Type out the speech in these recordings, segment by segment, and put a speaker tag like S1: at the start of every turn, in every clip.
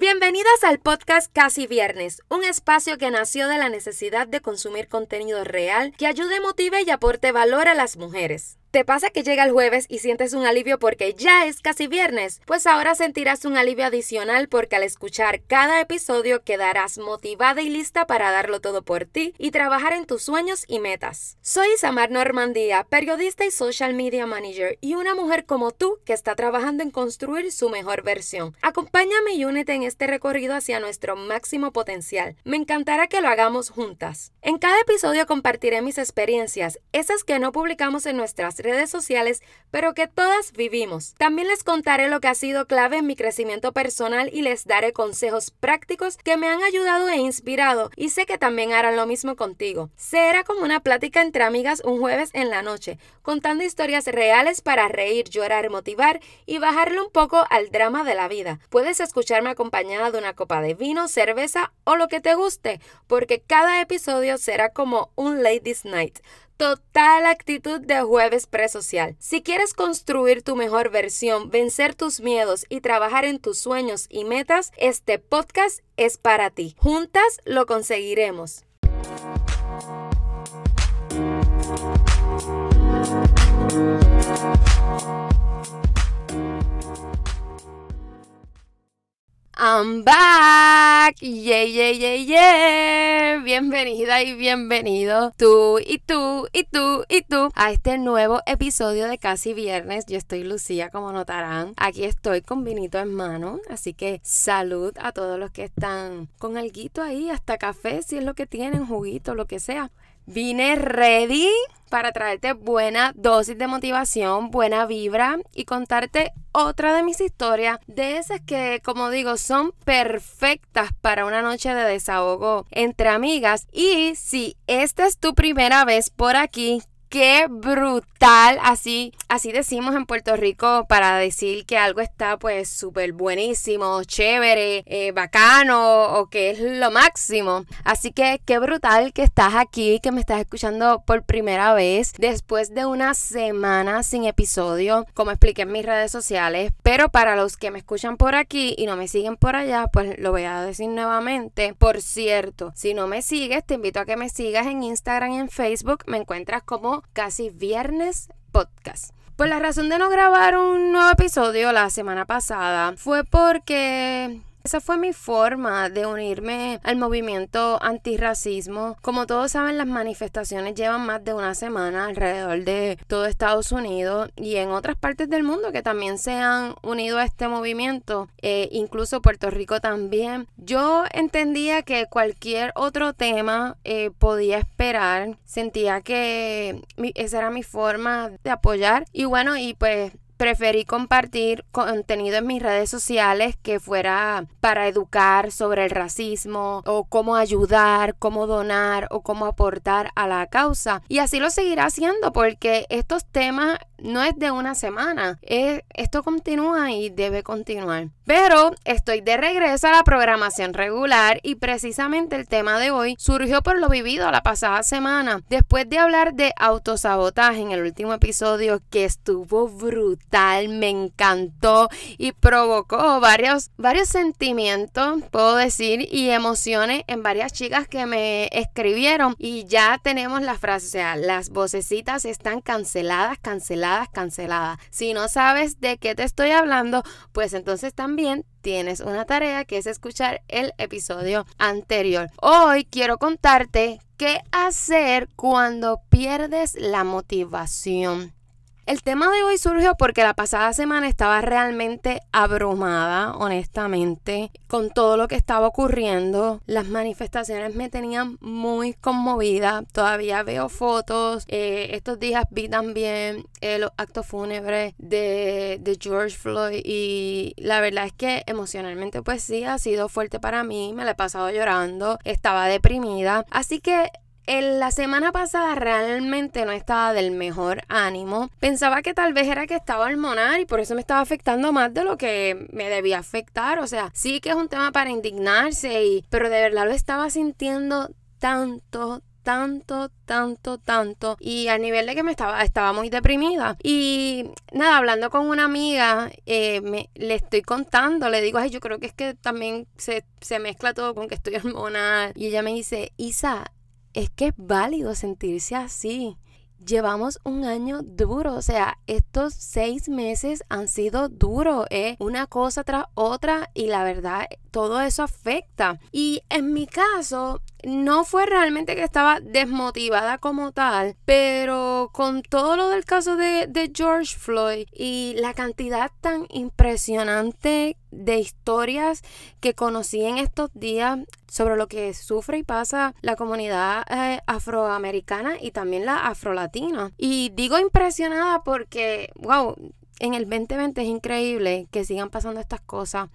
S1: Bienvenidas al podcast Casi Viernes, un espacio que nació de la necesidad de consumir contenido real que ayude, motive y aporte valor a las mujeres. ¿Te pasa que llega el jueves y sientes un alivio porque ya es casi viernes? Pues ahora sentirás un alivio adicional porque al escuchar cada episodio quedarás motivada y lista para darlo todo por ti y trabajar en tus sueños y metas. Soy Samar Normandía, periodista y social media manager y una mujer como tú que está trabajando en construir su mejor versión. Acompáñame y únete en este recorrido hacia nuestro máximo potencial. Me encantará que lo hagamos juntas. En cada episodio compartiré mis experiencias, esas que no publicamos en nuestras redes sociales, pero que todas vivimos. También les contaré lo que ha sido clave en mi crecimiento personal y les daré consejos prácticos que me han ayudado e inspirado y sé que también harán lo mismo contigo. Será como una plática entre amigas un jueves en la noche, contando historias reales para reír, llorar, motivar y bajarle un poco al drama de la vida. Puedes escucharme acompañada de una copa de vino, cerveza o lo que te guste, porque cada episodio será como un Ladies Night total actitud de jueves presocial. Si quieres construir tu mejor versión, vencer tus miedos y trabajar en tus sueños y metas, este podcast es para ti. Juntas lo conseguiremos. I'm back. Yeah, yeah, yeah, yeah. Bienvenida y bienvenido tú y tú y tú y tú a este nuevo episodio de Casi Viernes. Yo estoy Lucía, como notarán. Aquí estoy con vinito en mano. Así que salud a todos los que están con alguito ahí, hasta café, si es lo que tienen, juguito, lo que sea. Vine ready para traerte buena dosis de motivación, buena vibra y contarte otra de mis historias, de esas que, como digo, son perfectas para una noche de desahogo entre amigas. Y si esta es tu primera vez por aquí, qué brutal, así, así decimos en Puerto Rico para decir que algo está pues súper buenísimo, chévere, eh, bacano o que es lo máximo. Así que qué brutal que estás aquí, que me estás escuchando por primera vez después de una semana sin episodio, como expliqué en mis redes sociales. Pero para los que me escuchan por aquí y no me siguen por allá, pues lo voy a decir nuevamente. Por cierto, si no me sigues, te invito a que me sigas en Instagram y en Facebook. Me encuentras como Casi Viernes Podcast. Pues la razón de no grabar un nuevo episodio la semana pasada fue porque esa fue mi forma de unirme al movimiento antirracismo. Como todos saben, las manifestaciones llevan más de una semana alrededor de todo Estados Unidos y en otras partes del mundo que también se han unido a este movimiento, eh, incluso Puerto Rico también. Yo entendía que cualquier otro tema eh, podía esperar, sentía que esa era mi forma de apoyar y bueno, y pues preferí compartir contenido en mis redes sociales que fuera para educar sobre el racismo o cómo ayudar, cómo donar o cómo aportar a la causa. Y así lo seguirá haciendo porque estos temas no es de una semana. esto continúa y debe continuar. Pero estoy de regreso a la programación regular y precisamente el tema de hoy surgió por lo vivido la pasada semana. Después de hablar de autosabotaje en el último episodio que estuvo brutal, me encantó y provocó varios, varios sentimientos, puedo decir, y emociones en varias chicas que me escribieron. Y ya tenemos la frase, o sea, las vocecitas están canceladas, canceladas canceladas, Si no sabes de qué te estoy hablando, pues entonces también tienes una tarea que es escuchar el episodio anterior. Hoy quiero contarte qué hacer cuando pierdes la motivación. El tema de hoy surgió porque la pasada semana estaba realmente abrumada, honestamente, con todo lo que estaba ocurriendo. Las manifestaciones me tenían muy conmovida. Todavía veo fotos. Eh, estos días vi también eh, los actos fúnebres de, de George Floyd y la verdad es que emocionalmente pues sí ha sido fuerte para mí. Me la he pasado llorando. Estaba deprimida. Así que la semana pasada realmente no estaba del mejor ánimo. Pensaba que tal vez era que estaba hormonal y por eso me estaba afectando más de lo que me debía afectar. O sea, sí que es un tema para indignarse, y, pero de verdad lo estaba sintiendo tanto, tanto, tanto, tanto. Y a nivel de que me estaba, estaba muy deprimida. Y nada, hablando con una amiga, eh, le estoy contando, le digo, ay, yo creo que es que también se, se mezcla todo con que estoy hormonal. Y ella me dice, Isa, es que es válido sentirse así llevamos un año duro, o sea, estos seis meses han sido duros, ¿eh? una cosa tras otra y la verdad todo eso afecta. Y en mi caso, no fue realmente que estaba desmotivada como tal, pero con todo lo del caso de, George Floyd y la cantidad tan impresionante de historias que conocí en estos días sobre lo que sufre y pasa la comunidad eh, afroamericana y también la afrolatina. Y digo impresionada porque, wow, en el 2020 es increíble que sigan pasando estas cosas.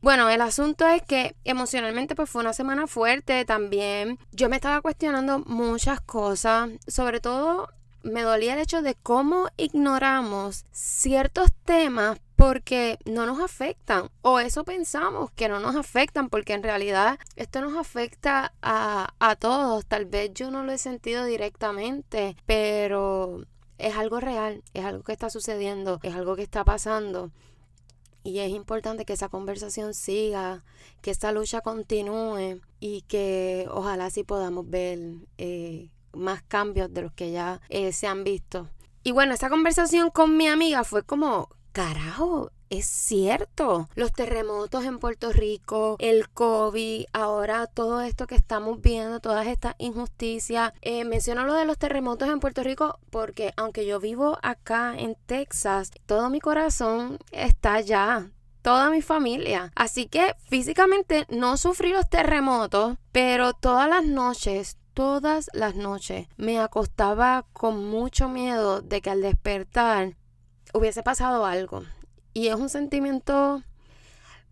S1: Bueno, el asunto es que emocionalmente pues fue una semana fuerte también. Yo me estaba cuestionando muchas cosas, sobre todo me dolía el hecho de cómo ignoramos ciertos temas porque no nos afectan o eso pensamos que no nos afectan porque en realidad esto nos afecta a, a todos. Tal vez yo no lo he sentido directamente, pero es algo real, es algo que está sucediendo, es algo que está pasando. Y es importante que esa conversación siga, que esta lucha continúe y que ojalá sí podamos ver eh, más cambios de los que ya eh, se han visto. Y bueno, esa conversación con mi amiga fue como, carajo, es cierto. Los terremotos en Puerto Rico, el COVID, ahora todo esto que estamos viendo, todas estas injusticias. Eh, menciono lo de los terremotos en Puerto Rico porque aunque yo vivo acá en Texas, todo mi corazón está allá. Toda mi familia. Así que físicamente no sufrí los terremotos, pero todas las noches, todas las noches me acostaba con mucho miedo de que al despertar hubiese pasado algo. Y es un sentimiento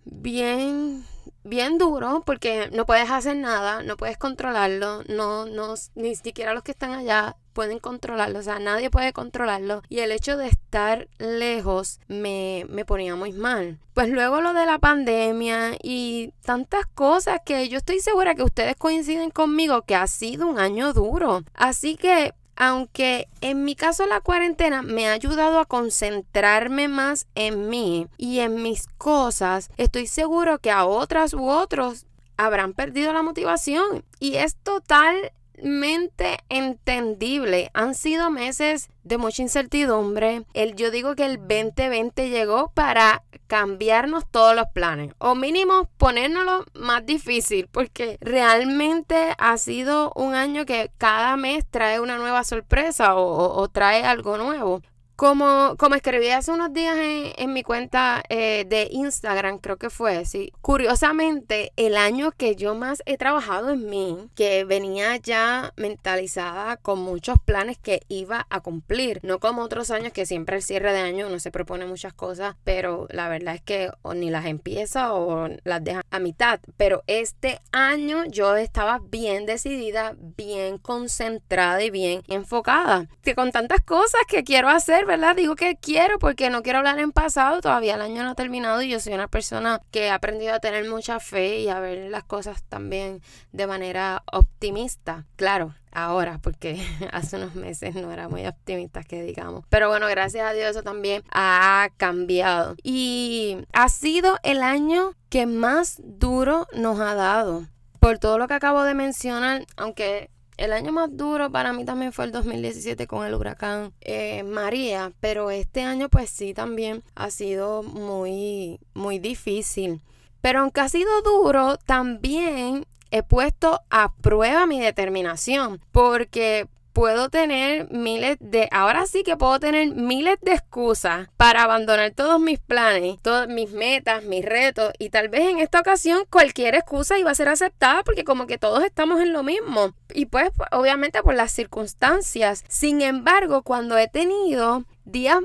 S1: bien, bien duro porque no puedes hacer nada, no puedes controlarlo, no, no, ni siquiera los que están allá pueden controlarlo, o sea, nadie puede controlarlo. Y el hecho de estar lejos me, me ponía muy mal. Pues luego lo de la pandemia y tantas cosas que yo estoy segura que ustedes coinciden conmigo que ha sido un año duro. Así que aunque en mi caso la cuarentena me ha ayudado a concentrarme más en mí y en mis cosas, estoy seguro que a otras u otros habrán perdido la motivación. Y es total mente entendible. Han sido meses de mucha incertidumbre. El, yo digo que el 2020 llegó para cambiarnos todos los planes o mínimo ponérnoslo más difícil porque realmente ha sido un año que cada mes trae una nueva sorpresa o trae algo nuevo. Como, como escribí hace unos días en, mi cuenta eh, de Instagram, creo que fue, sí. Curiosamente, el año que yo más he trabajado en mí, que venía ya mentalizada con muchos planes que iba a cumplir. No como otros años que siempre el cierre de año uno se propone muchas cosas, pero la verdad es que o ni las empieza o las deja a mitad. Pero este año yo estaba bien decidida, bien concentrada y bien enfocada. Que con tantas cosas que quiero hacer, ¿verdad? Digo que quiero porque no quiero hablar en pasado, todavía el año no ha terminado y yo soy una persona que ha aprendido a tener mucha fe y a ver las cosas también de manera optimista. Claro, ahora, porque hace unos meses no era muy optimista que digamos. Pero bueno, gracias a Dios eso también ha cambiado. Y ha sido el año que más duro nos ha dado. Por todo lo que acabo de mencionar, aunque el año más duro para mí también fue el 2017 con el huracán eh, María, pero este año pues sí también ha sido muy, muy difícil. Pero aunque ha sido duro, también he puesto a prueba mi determinación, porque puedo tener miles de, ahora sí que puedo tener miles de excusas para abandonar todos mis planes, todas mis metas, mis retos y tal vez en esta ocasión cualquier excusa iba a ser aceptada porque como que todos estamos en lo mismo y pues obviamente por las circunstancias. Sin embargo, cuando he tenido días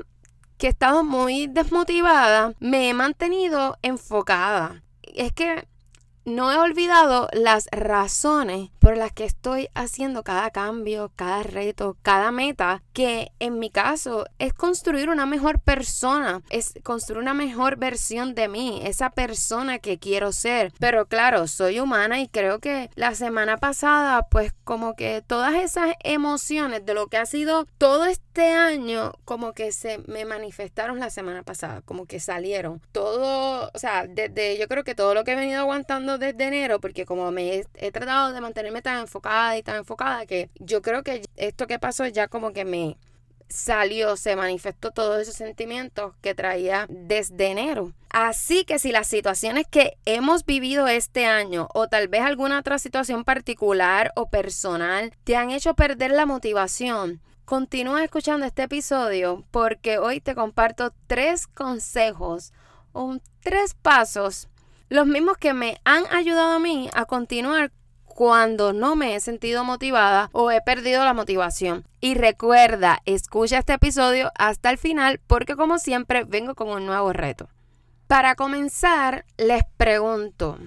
S1: que he estado muy desmotivada, me he mantenido enfocada. Es que no he olvidado las razones por las que estoy haciendo cada cambio, cada reto, cada meta, que en mi caso es construir una mejor persona, es construir una mejor versión de mí, esa persona que quiero ser. Pero claro, soy humana y creo que la semana pasada, pues como que todas esas emociones de lo que ha sido todo este año, como que se me manifestaron la semana pasada, como que salieron. Todo, o sea, desde yo creo que todo lo que he venido aguantando desde enero porque como me he, tratado de mantenerme tan enfocada y tan enfocada que yo creo que esto que pasó ya como que me salió, se manifestó todos esos sentimientos que traía desde enero. Así que si las situaciones que hemos vivido este año o tal vez alguna otra situación particular o personal te han hecho perder la motivación, continúa escuchando este episodio porque hoy te comparto tres consejos o tres pasos los mismos que me han ayudado a mí a continuar cuando no me he sentido motivada o he perdido la motivación. Y recuerda, escucha este episodio hasta el final porque como siempre vengo con un nuevo reto. Para comenzar, les pregunto,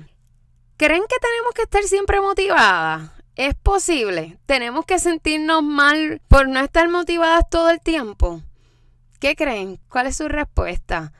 S1: ¿creen que tenemos que estar siempre motivadas? ¿Es posible? ¿Tenemos que sentirnos mal por no estar motivadas todo el tiempo? ¿Qué creen? ¿Cuál es su respuesta?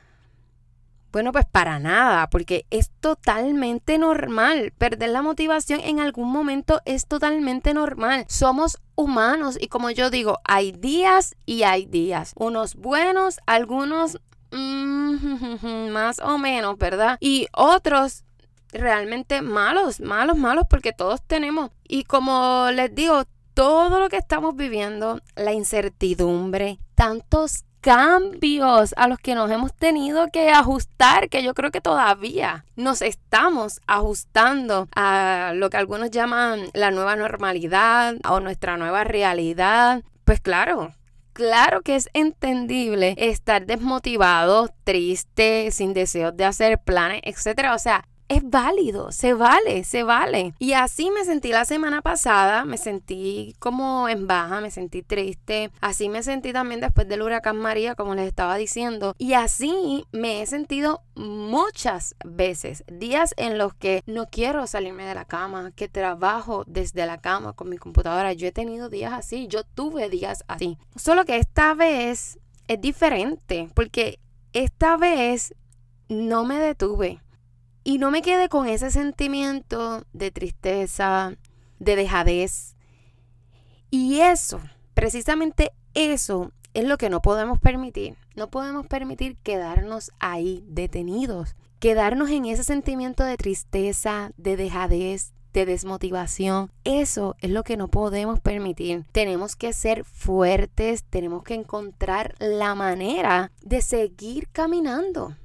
S1: Bueno, pues para nada, porque es totalmente normal. Perder la motivación en algún momento es totalmente normal. Somos humanos y como yo digo, hay días y hay días. Unos buenos, algunos mm, más o menos, ¿verdad? Y otros realmente malos, malos, malos, porque todos tenemos. Y como les digo, todo lo que estamos viviendo, la incertidumbre, tantos cambios a los que nos hemos tenido que ajustar, que yo creo que todavía nos estamos ajustando a lo que algunos llaman la nueva normalidad o nuestra nueva realidad. Pues claro, claro que es entendible estar desmotivado, triste, sin deseos de hacer planes, etcétera. O sea, es válido, se vale, se vale. Y así me sentí la semana pasada, me sentí como en baja, me sentí triste, así me sentí también después del huracán María, como les estaba diciendo, y así me he sentido muchas veces, días en los que no quiero salirme de la cama, que trabajo desde la cama con mi computadora, yo he tenido días así, yo tuve días así, solo que esta vez es diferente, porque esta vez no me detuve y no me quede con ese sentimiento de tristeza, de dejadez. Y eso, precisamente eso, es lo que no podemos permitir. No podemos permitir quedarnos ahí detenidos, quedarnos en ese sentimiento de tristeza, de dejadez, de desmotivación. Eso es lo que no podemos permitir. Tenemos que ser fuertes, tenemos que encontrar la manera de seguir caminando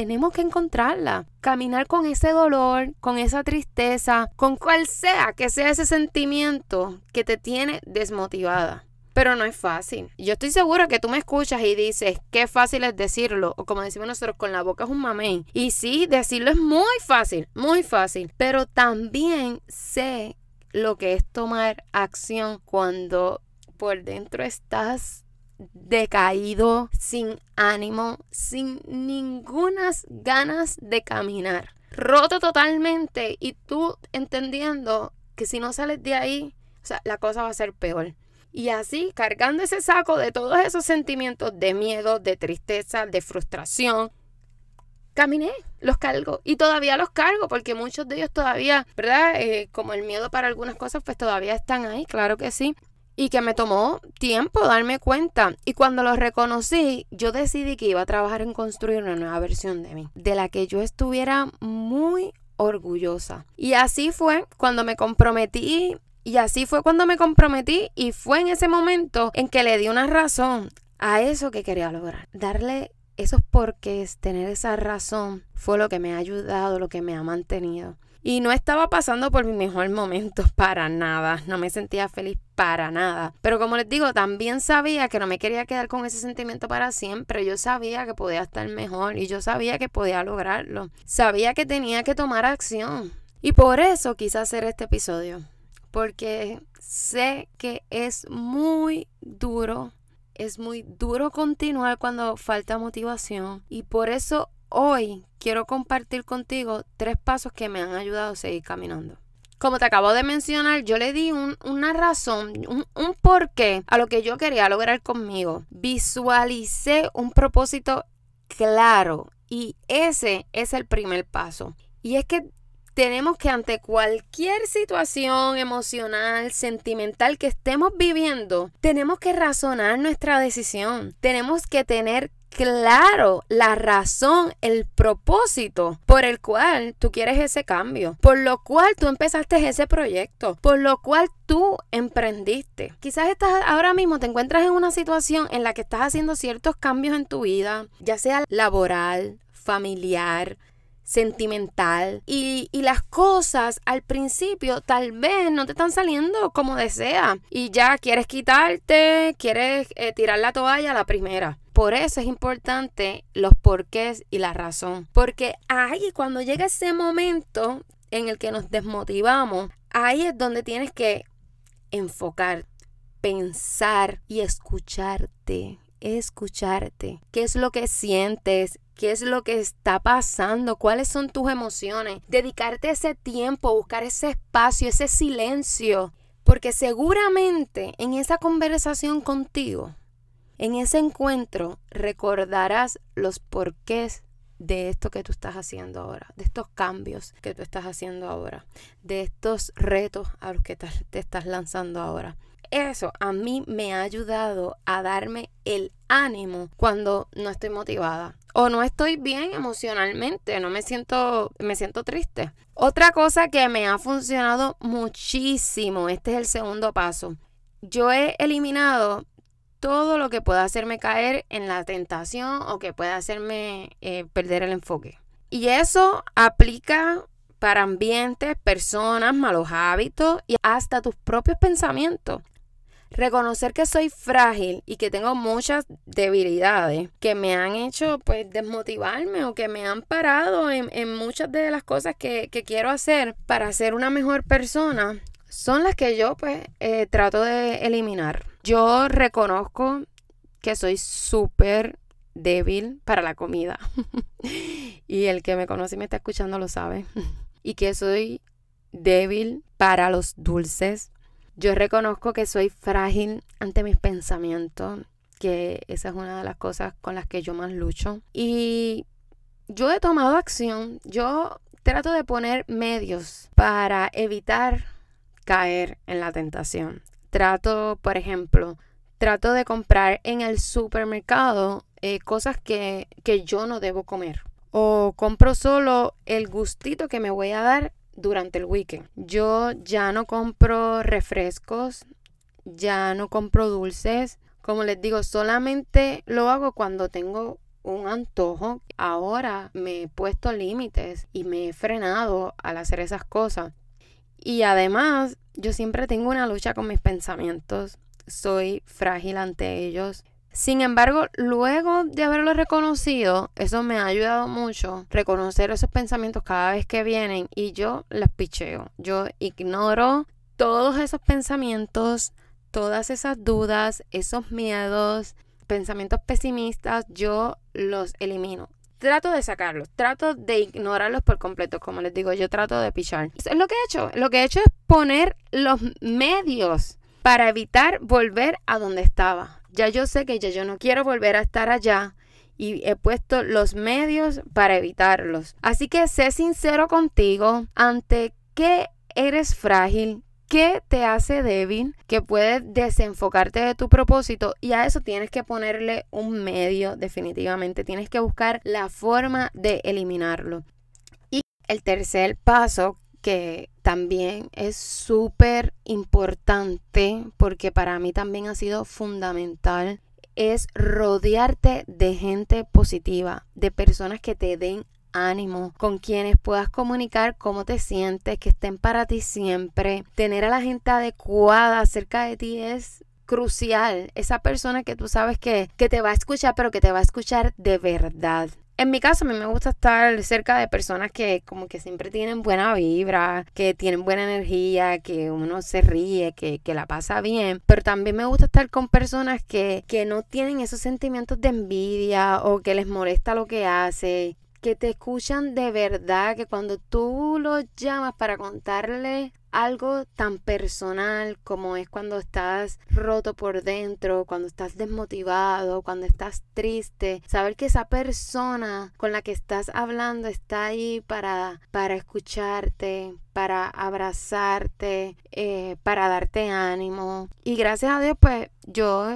S1: tenemos que encontrarla. Caminar con ese dolor, con esa tristeza, con cual sea que sea ese sentimiento que te tiene desmotivada. Pero no es fácil. Yo estoy segura que tú me escuchas y dices, qué fácil es decirlo. O como decimos nosotros, con la boca es un mamey. Y sí, decirlo es muy fácil, muy fácil. Pero también sé lo que es tomar acción cuando por dentro estás decaído, sin ánimo, sin ninguna ganas de caminar. Roto totalmente y tú entendiendo que si no sales de ahí, o sea, la cosa va a ser peor. Y así, cargando ese saco de todos esos sentimientos de miedo, de tristeza, de frustración, caminé, los cargo y todavía los cargo porque muchos de ellos todavía, ¿verdad? Eh, como el miedo para algunas cosas, pues todavía están ahí, claro que sí y que me tomó tiempo darme cuenta. Y cuando lo reconocí, yo decidí que iba a trabajar en construir una nueva versión de mí, de la que yo estuviera muy orgullosa. Y así fue cuando me comprometí. Y así fue cuando me comprometí y fue en ese momento en que le di una razón a eso que quería lograr. Darle esos porqués, tener esa razón, fue lo que me ha ayudado, lo que me ha mantenido. Y no estaba pasando por mi mejor momento para nada. No me sentía feliz para nada. Pero como les digo, también sabía que no me quería quedar con ese sentimiento para siempre. Yo sabía que podía estar mejor y yo sabía que podía lograrlo. Sabía que tenía que tomar acción. Y por eso quise hacer este episodio. Porque sé que es muy duro. Es muy duro continuar cuando falta motivación. Y por eso hoy quiero compartir contigo tres pasos que me han ayudado a seguir caminando. Como te acabo de mencionar, yo le di una razón, un, un porqué a lo que yo quería lograr conmigo. Visualicé un propósito claro y ese es el primer paso. Y es que tenemos que ante cualquier situación emocional, sentimental que estemos viviendo, tenemos que razonar nuestra decisión. Tenemos que tener claro la razón, el propósito por el cual tú quieres ese cambio, por lo cual tú empezaste ese proyecto, por lo cual tú emprendiste. Quizás estás ahora mismo te encuentras en una situación en la que estás haciendo ciertos cambios en tu vida, ya sea laboral, familiar, sentimental y, las cosas al principio tal vez no te están saliendo como desea y ya quieres quitarte, quieres eh, tirar la toalla a la primera. Por eso es importante los porqués y la razón. Porque ahí cuando llega ese momento en el que nos desmotivamos, ahí es donde tienes que enfocar, pensar y escucharte. Escucharte. ¿Qué es lo que sientes? qué es lo que está pasando, cuáles son tus emociones, dedicarte ese tiempo, buscar ese espacio, ese silencio, porque seguramente en esa conversación contigo, en ese encuentro, recordarás los porqués de esto que tú estás haciendo ahora, de estos cambios que tú estás haciendo ahora, de estos retos a los que te estás lanzando ahora. Eso a mí me ha ayudado a darme el ánimo cuando no estoy motivada, o no estoy bien emocionalmente, no me siento, me siento triste. Otra cosa que me ha funcionado muchísimo, este es el segundo paso. Yo he eliminado todo lo que pueda hacerme caer en la tentación o que pueda hacerme eh, perder el enfoque. Y eso aplica para ambientes, personas, malos hábitos y hasta tus propios pensamientos reconocer que soy frágil y que tengo muchas debilidades que me han hecho pues desmotivarme o que me han parado en, muchas de las cosas que, quiero hacer para ser una mejor persona son las que yo pues eh, trato de eliminar. Yo reconozco que soy súper débil para la comida. y el que me conoce y me está escuchando lo sabe. y que soy débil para los dulces. Yo reconozco que soy frágil ante mis pensamientos, que esa es una de las cosas con las que yo más lucho. Y yo he tomado acción, yo trato de poner medios para evitar caer en la tentación. Trato, por ejemplo, trato de comprar en el supermercado eh, cosas que, que yo no debo comer. O compro solo el gustito que me voy a dar durante el weekend. Yo ya no compro refrescos, ya no compro dulces. Como les digo, solamente lo hago cuando tengo un antojo. Ahora me he puesto límites y me he frenado al hacer esas cosas. Y además, yo siempre tengo una lucha con mis pensamientos. Soy frágil ante ellos. Sin embargo, luego de haberlo reconocido, eso me ha ayudado mucho, reconocer esos pensamientos cada vez que vienen y yo los picheo. Yo ignoro todos esos pensamientos, todas esas dudas, esos miedos, pensamientos pesimistas, yo los elimino. Trato de sacarlos, trato de ignorarlos por completo, como les digo, yo trato de pichar. Eso es lo que he hecho. Lo que he hecho es poner los medios para evitar volver a donde estaba ya yo sé que ya yo no quiero volver a estar allá y he puesto los medios para evitarlos. Así que sé sincero contigo ante qué eres frágil, qué te hace débil, que puedes desenfocarte de tu propósito y a eso tienes que ponerle un medio definitivamente. Tienes que buscar la forma de eliminarlo. Y el tercer paso que también es súper importante porque para mí también ha sido fundamental es rodearte de gente positiva, de personas que te den ánimo, con quienes puedas comunicar cómo te sientes, que estén para ti siempre. Tener a la gente adecuada cerca de ti es crucial. Esa persona que tú sabes que, que te va a escuchar, pero que te va a escuchar de verdad. En mi caso, a mí me gusta estar cerca de personas que como que siempre tienen buena vibra, que tienen buena energía, que uno se ríe, que, la pasa bien. Pero también me gusta estar con personas que, que no tienen esos sentimientos de envidia o que les molesta lo que hace, que te escuchan de verdad, que cuando tú los llamas para contarle algo tan personal como es cuando estás roto por dentro, cuando estás desmotivado, cuando estás triste, saber que esa persona con la que estás hablando está ahí para, para escucharte, para abrazarte, eh, para darte ánimo. Y gracias a Dios, pues yo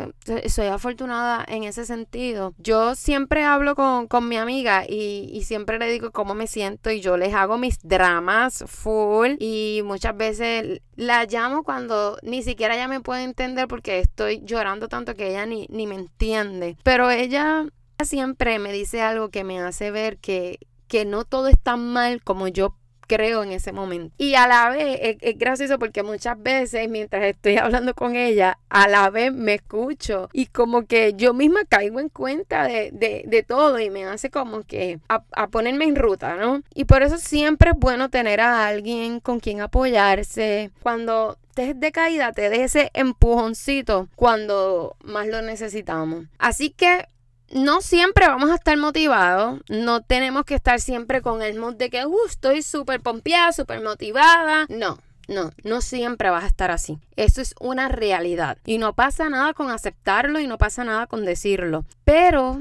S1: soy afortunada en ese sentido. Yo siempre hablo con, mi amiga y, y, siempre le digo cómo me siento y yo les hago mis dramas full y muchas veces la llamo cuando ni siquiera ella me puede entender porque estoy llorando tanto que ella ni, ni me entiende. Pero ella siempre me dice algo que me hace ver que, que no todo es tan mal como yo creo en ese momento. Y a la vez es, gracioso porque muchas veces mientras estoy hablando con ella, a la vez me escucho y como que yo misma caigo en cuenta de, de, todo y me hace como que a, a, ponerme en ruta, ¿no? Y por eso siempre es bueno tener a alguien con quien apoyarse. Cuando estés de caída, te dé ese empujoncito cuando más lo necesitamos. Así que no siempre vamos a estar motivados, no tenemos que estar siempre con el mood de que uh, estoy súper pompeada, súper motivada. No, no, no siempre vas a estar así. Eso es una realidad. Y no pasa nada con aceptarlo y no pasa nada con decirlo. Pero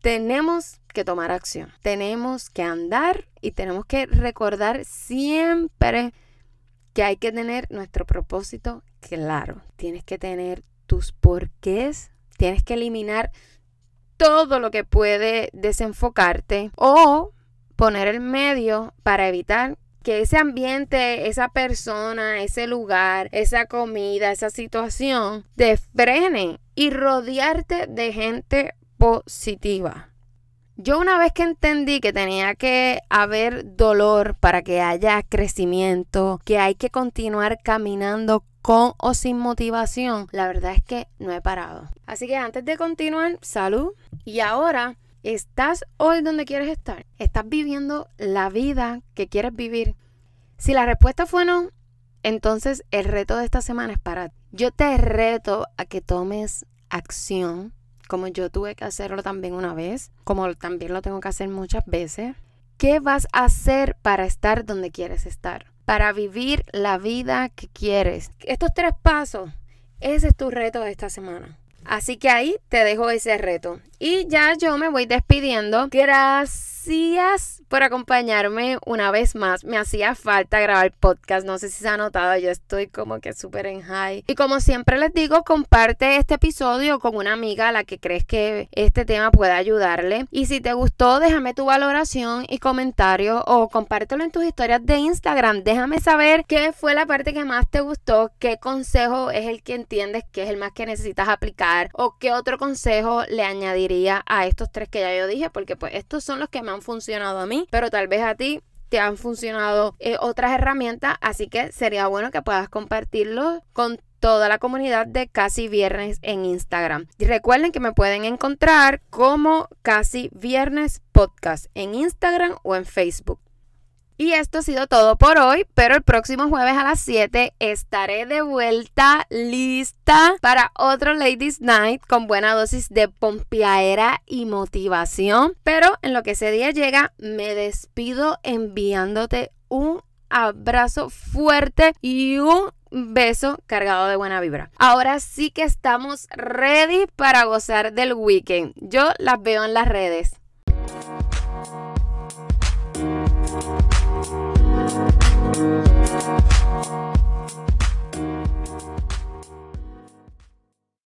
S1: tenemos que tomar acción. Tenemos que andar y tenemos que recordar siempre que hay que tener nuestro propósito claro. Tienes que tener tus porqués. Tienes que eliminar todo lo que puede desenfocarte o poner el medio para evitar que ese ambiente, esa persona, ese lugar, esa comida, esa situación te frene y rodearte de gente positiva. Yo una vez que entendí que tenía que haber dolor para que haya crecimiento, que hay que continuar caminando con o sin motivación, la verdad es que no he parado. Así que antes de continuar, salud. Y ahora, ¿estás hoy donde quieres estar? ¿Estás viviendo la vida que quieres vivir? Si la respuesta fue no, entonces el reto de esta semana es para ti. Yo te reto a que tomes acción como yo tuve que hacerlo también una vez, como también lo tengo que hacer muchas veces. ¿Qué vas a hacer para estar donde quieres estar? Para vivir la vida que quieres. Estos tres pasos, ese es tu reto de esta semana. Así que ahí te dejo ese reto. Y ya yo me voy despidiendo. Gracias por acompañarme una vez más. Me hacía falta grabar podcast. No sé si se ha notado. Yo estoy como que súper en high. Y como siempre les digo, comparte este episodio con una amiga a la que crees que este tema pueda ayudarle. Y si te gustó, déjame tu valoración y comentario o compártelo en tus historias de Instagram. Déjame saber qué fue la parte que más te gustó, qué consejo es el que entiendes que es el más que necesitas aplicar o qué otro consejo le añadir a estos tres que ya yo dije, porque pues estos son los que me han funcionado a pero tal vez a ti te han funcionado eh, otras herramientas, así que sería bueno que puedas compartirlo con toda la comunidad de Casi Viernes en Instagram. Y recuerden que me pueden encontrar como Casi Viernes Podcast en Instagram o en Facebook. Y esto ha sido todo por hoy, pero el próximo jueves a las 7 estaré de vuelta lista para otro Ladies Night con buena dosis de pompiaera y motivación. Pero en lo que ese día llega, me despido enviándote un abrazo fuerte y un beso cargado de buena vibra. Ahora sí que estamos ready para gozar del weekend. Yo las veo en las redes. Bye.